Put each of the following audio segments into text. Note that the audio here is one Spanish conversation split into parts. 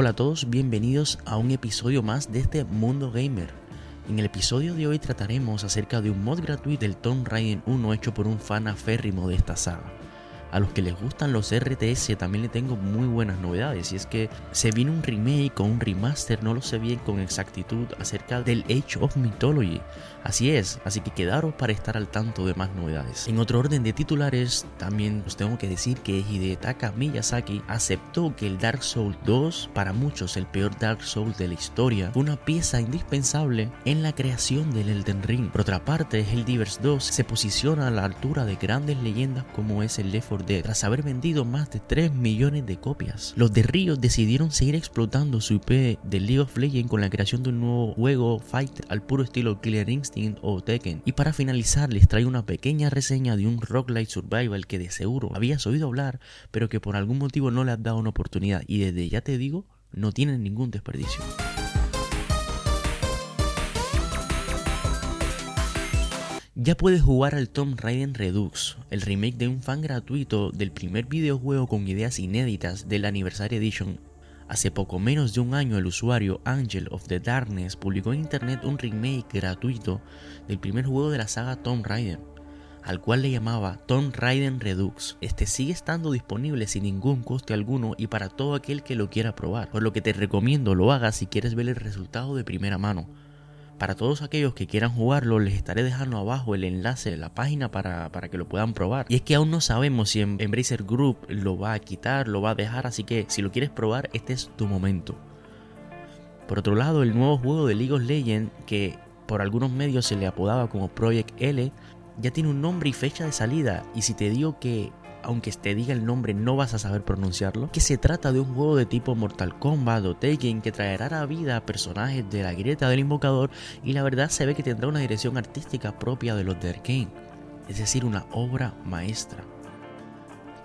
Hola a todos, bienvenidos a un episodio más de este Mundo Gamer. En el episodio de hoy trataremos acerca de un mod gratuito del Tomb Raider 1 hecho por un fan aférrimo de esta saga. A los que les gustan los RTS también le tengo muy buenas novedades y es que se viene un remake o un remaster, no lo sé bien con exactitud, acerca del Age of Mythology. Así es, así que quedaros para estar al tanto de más novedades. En otro orden de titulares, también os tengo que decir que Hidetaka Miyazaki aceptó que el Dark Souls 2, para muchos el peor Dark Souls de la historia, fue una pieza indispensable en la creación del Elden Ring. Por otra parte, Helldivers 2 se posiciona a la altura de grandes leyendas como es el Left 4 Tras haber vendido más de 3 millones de copias. Los de Riot decidieron seguir explotando su IP de League of Legends con la creación de un nuevo juego Fighter al puro estilo Killer Instinct o Tekken. Y para finalizar les traigo una pequeña reseña de un Light Survival que de seguro habías oído hablar, pero que por algún motivo no le has dado una oportunidad y desde ya te digo, no tienen ningún desperdicio. Ya puedes jugar al Tomb Raider Redux, el remake de un fan gratuito del primer videojuego con ideas inéditas del Anniversary Edition Hace poco menos de un año el usuario Angel of the Darkness publicó en internet un remake gratuito del primer juego de la saga Tomb Raider, al cual le llamaba Tomb Raider Redux. Este sigue estando disponible sin ningún coste alguno y para todo aquel que lo quiera probar, por lo que te recomiendo lo hagas si quieres ver el resultado de primera mano. Para todos aquellos que quieran jugarlo, les estaré dejando abajo el enlace de la página para, que lo puedan probar. Y es que aún no sabemos si Embracer Group lo va a quitar, lo va a dejar, así que si lo quieres probar, este es tu momento. Por otro lado, el nuevo juego de League of Legends, que por algunos medios se le apodaba como Project L, ya tiene un nombre y fecha de salida. Y si te digo que aunque te diga el nombre no vas a saber pronunciarlo, que se trata de un juego de tipo Mortal Kombat o Tekken que traerá a vida personajes de la grieta del invocador y la verdad se ve que tendrá una dirección artística propia de los de Arkane, es decir, una obra maestra.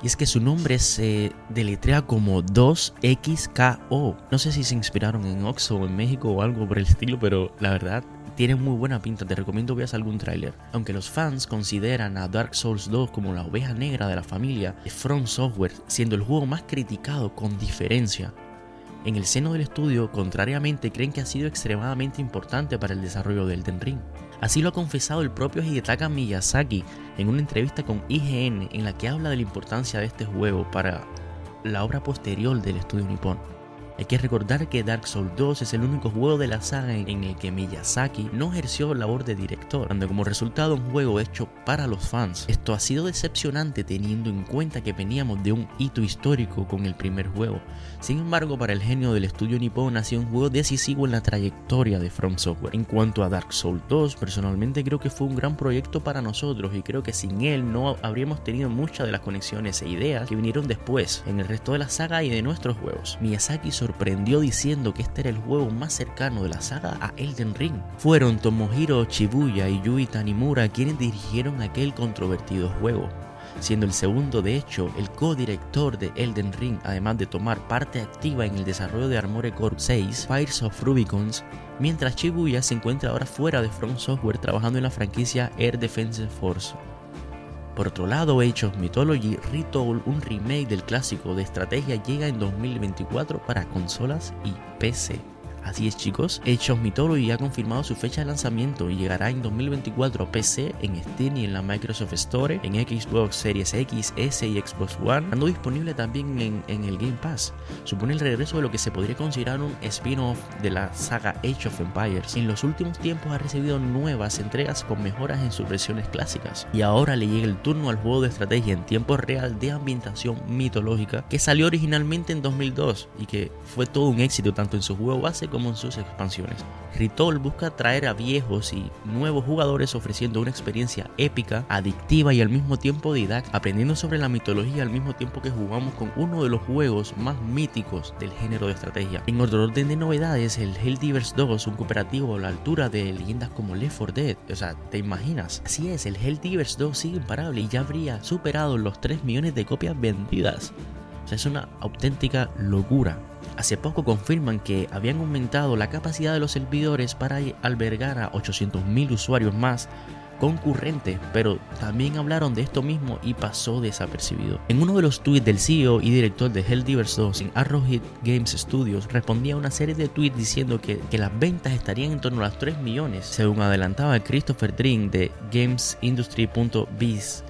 Y es que su nombre se deletrea como 2XKO. No sé si se inspiraron en Oxo o en México o algo por el estilo, pero la verdad tiene muy buena pinta, te recomiendo veas algún tráiler. Aunque los fans consideran a Dark Souls 2 como la oveja negra de la familia de From Software, siendo el juego más criticado con diferencia, en el seno del estudio, contrariamente, creen que ha sido extremadamente importante para el desarrollo del Elden Ring. Así lo ha confesado el propio Hidetaka Miyazaki en una entrevista con IGN en la que habla de la importancia de este juego para la obra posterior del estudio nipón. Hay que recordar que Dark Souls 2 es el único juego de la saga en el que Miyazaki no ejerció labor de director, dando como resultado un juego hecho para los fans. Esto ha sido decepcionante teniendo en cuenta que veníamos de un hito histórico con el primer juego. Sin embargo, para el genio del estudio Nippon ha sido un juego decisivo en la trayectoria de From Software. En cuanto a Dark Souls 2, personalmente creo que fue un gran proyecto para nosotros y creo que sin él no habríamos tenido muchas de las conexiones e ideas que vinieron después en el resto de la saga y de nuestros juegos. Miyazaki sorprendió diciendo que este era el juego más cercano de la saga a Elden Ring. Fueron Tomohiro Shibuya y Yui Tanimura quienes dirigieron aquel controvertido juego siendo el segundo de hecho el co-director de Elden Ring, además de tomar parte activa en el desarrollo de Armored Core 6, Fires of Rubicons, mientras Shibuya se encuentra ahora fuera de Front Software trabajando en la franquicia Air Defense Force. Por otro lado, Age of Mythology Retold, un remake del clásico de estrategia, llega en 2024 para consolas y PC. Así es chicos, Age of Mythology ha confirmado su fecha de lanzamiento y llegará en 2024 a PC, en Steam y en la Microsoft Store, en Xbox Series X, S y Xbox One, estando disponible también en, en el Game Pass. Supone el regreso de lo que se podría considerar un spin-off de la saga Age of Empires. En los últimos tiempos ha recibido nuevas entregas con mejoras en sus versiones clásicas. Y ahora le llega el turno al juego de estrategia en tiempo real de ambientación mitológica que salió originalmente en 2002 y que fue todo un éxito tanto en su juego base como en sus expansiones. Ritol busca atraer a viejos y nuevos jugadores ofreciendo una experiencia épica, adictiva y al mismo tiempo didáctica, aprendiendo sobre la mitología al mismo tiempo que jugamos con uno de los juegos más míticos del género de estrategia. En otro orden de novedades, el Helldivers 2, un cooperativo a la altura de leyendas como Left 4 Dead, o sea, ¿te imaginas? Así es, el Helldivers 2 sigue imparable y ya habría superado los 3 millones de copias vendidas. O sea, es una auténtica locura. Hace poco confirman que habían aumentado la capacidad de los servidores para albergar a 800.000 usuarios más concurrente, pero también hablaron de esto mismo y pasó desapercibido. En uno de los tweets del CEO y director de Helldivers 2 en Arrowhead Games Studios respondía a una serie de tweets diciendo que, las ventas estarían en torno a los 3 millones, según adelantaba Christopher Dring de GamesIndustry.biz.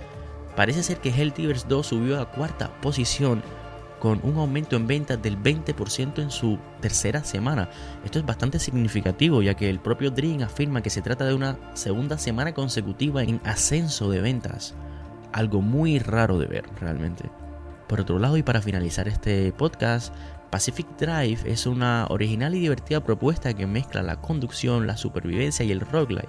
Parece ser que Helldivers 2 subió a cuarta posición con un aumento en ventas del 20% en su tercera semana. Esto es bastante significativo ya que el propio Dream afirma que se trata de una segunda semana consecutiva en ascenso de ventas. Algo muy raro de ver realmente. Por otro lado, y para finalizar este podcast, Pacific Drive es una original y divertida propuesta que mezcla la conducción, la supervivencia y el roguelite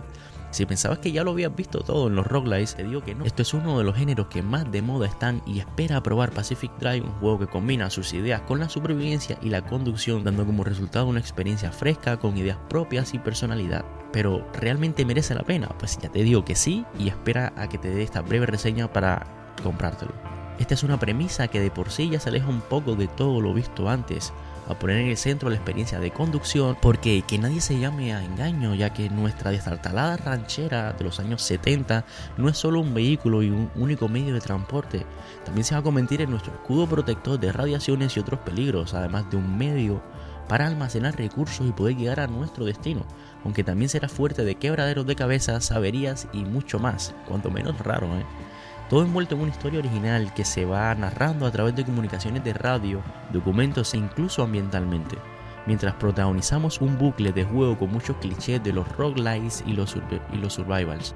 si pensabas que ya lo habías visto todo en los roguelites, te digo que no. Esto es uno de los géneros que más de moda están y espera probar Pacific Drive, un juego que combina sus ideas con la supervivencia y la conducción, dando como resultado una experiencia fresca con ideas propias y personalidad. Pero ¿realmente merece la pena? Pues ya te digo que sí y espera a que te dé esta breve reseña para comprártelo. Esta es una premisa que de por sí ya se aleja un poco de todo lo visto antes, a poner en el centro la experiencia de conducción, porque que nadie se llame a engaño, ya que nuestra destartalada ranchera de los años 70 no es solo un vehículo y un único medio de transporte, también se va a convertir en nuestro escudo protector de radiaciones y otros peligros, además de un medio para almacenar recursos y poder llegar a nuestro destino, aunque también será fuerte de quebraderos de cabezas, averías y mucho más, cuanto menos raro, ¿eh? Todo envuelto en una historia original que se va narrando a través de comunicaciones de radio, documentos e incluso ambientalmente, mientras protagonizamos un bucle de juego con muchos clichés de los roguelites y los, y los survivals.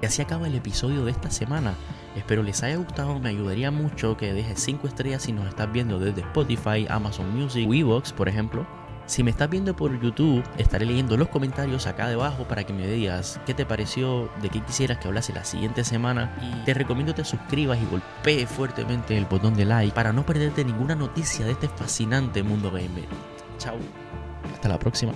Y así acaba el episodio de esta semana. Espero les haya gustado, me ayudaría mucho que dejes 5 estrellas si nos estás viendo desde Spotify, Amazon Music o por ejemplo si me estás viendo por YouTube, estaré leyendo los comentarios acá debajo para que me digas qué te pareció, de qué quisieras que hablase la siguiente semana. Y te recomiendo te suscribas y golpees fuertemente el botón de like para no perderte ninguna noticia de este fascinante mundo gamer. Chao, hasta la próxima.